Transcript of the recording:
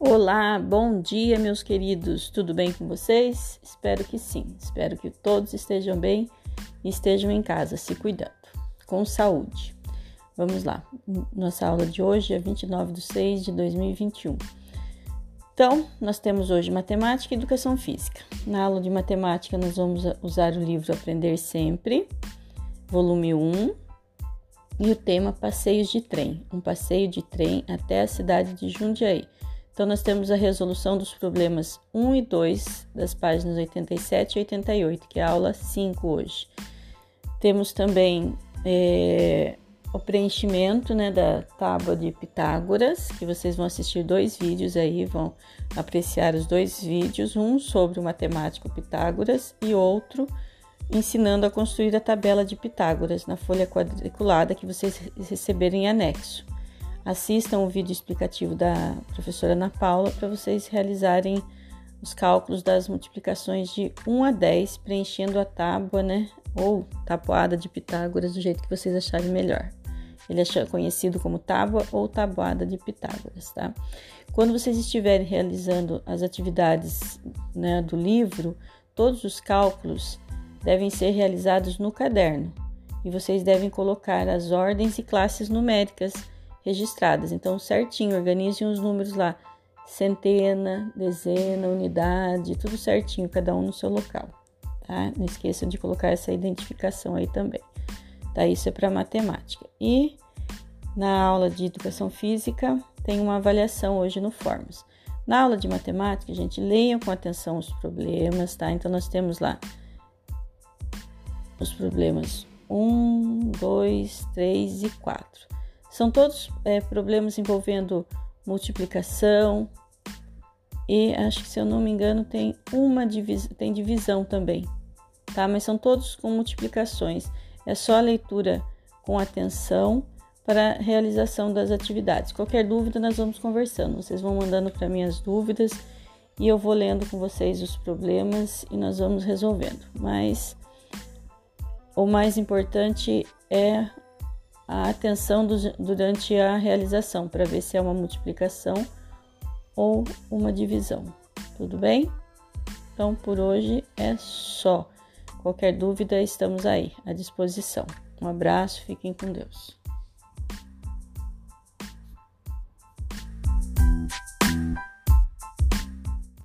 Olá, bom dia, meus queridos. Tudo bem com vocês? Espero que sim. Espero que todos estejam bem e estejam em casa, se cuidando, com saúde. Vamos lá. Nossa aula de hoje é 29 de 6 de 2021. Então, nós temos hoje matemática e educação física. Na aula de matemática, nós vamos usar o livro Aprender Sempre, volume 1, e o tema Passeios de Trem. Um passeio de trem até a cidade de Jundiaí então, nós temos a resolução dos problemas 1 e 2 das páginas 87 e 88, que é a aula 5 hoje. Temos também é, o preenchimento né, da tábua de Pitágoras, que vocês vão assistir dois vídeos aí, vão apreciar os dois vídeos, um sobre o matemático Pitágoras e outro ensinando a construir a tabela de Pitágoras na folha quadriculada que vocês receberem em anexo. Assistam o vídeo explicativo da professora Ana Paula para vocês realizarem os cálculos das multiplicações de 1 a 10, preenchendo a tábua, né? Ou tabuada de Pitágoras, do jeito que vocês acharem melhor. Ele é conhecido como tábua ou tabuada de Pitágoras, tá? Quando vocês estiverem realizando as atividades né, do livro, todos os cálculos devem ser realizados no caderno e vocês devem colocar as ordens e classes numéricas registradas. Então, certinho, organizem os números lá: centena, dezena, unidade, tudo certinho, cada um no seu local. Tá? Não esqueçam de colocar essa identificação aí também. Tá? Isso é para matemática. E na aula de educação física tem uma avaliação hoje no Formas. Na aula de matemática, gente, leiam com atenção os problemas, tá? Então nós temos lá os problemas 1, 2, 3 e 4. São todos é, problemas envolvendo multiplicação e acho que se eu não me engano tem uma divisão, tem divisão também, tá? Mas são todos com multiplicações. É só a leitura com atenção para realização das atividades. Qualquer dúvida nós vamos conversando. Vocês vão mandando para mim as dúvidas e eu vou lendo com vocês os problemas e nós vamos resolvendo. Mas o mais importante é a atenção durante a realização para ver se é uma multiplicação ou uma divisão. Tudo bem? Então por hoje é só. Qualquer dúvida, estamos aí à disposição. Um abraço, fiquem com Deus.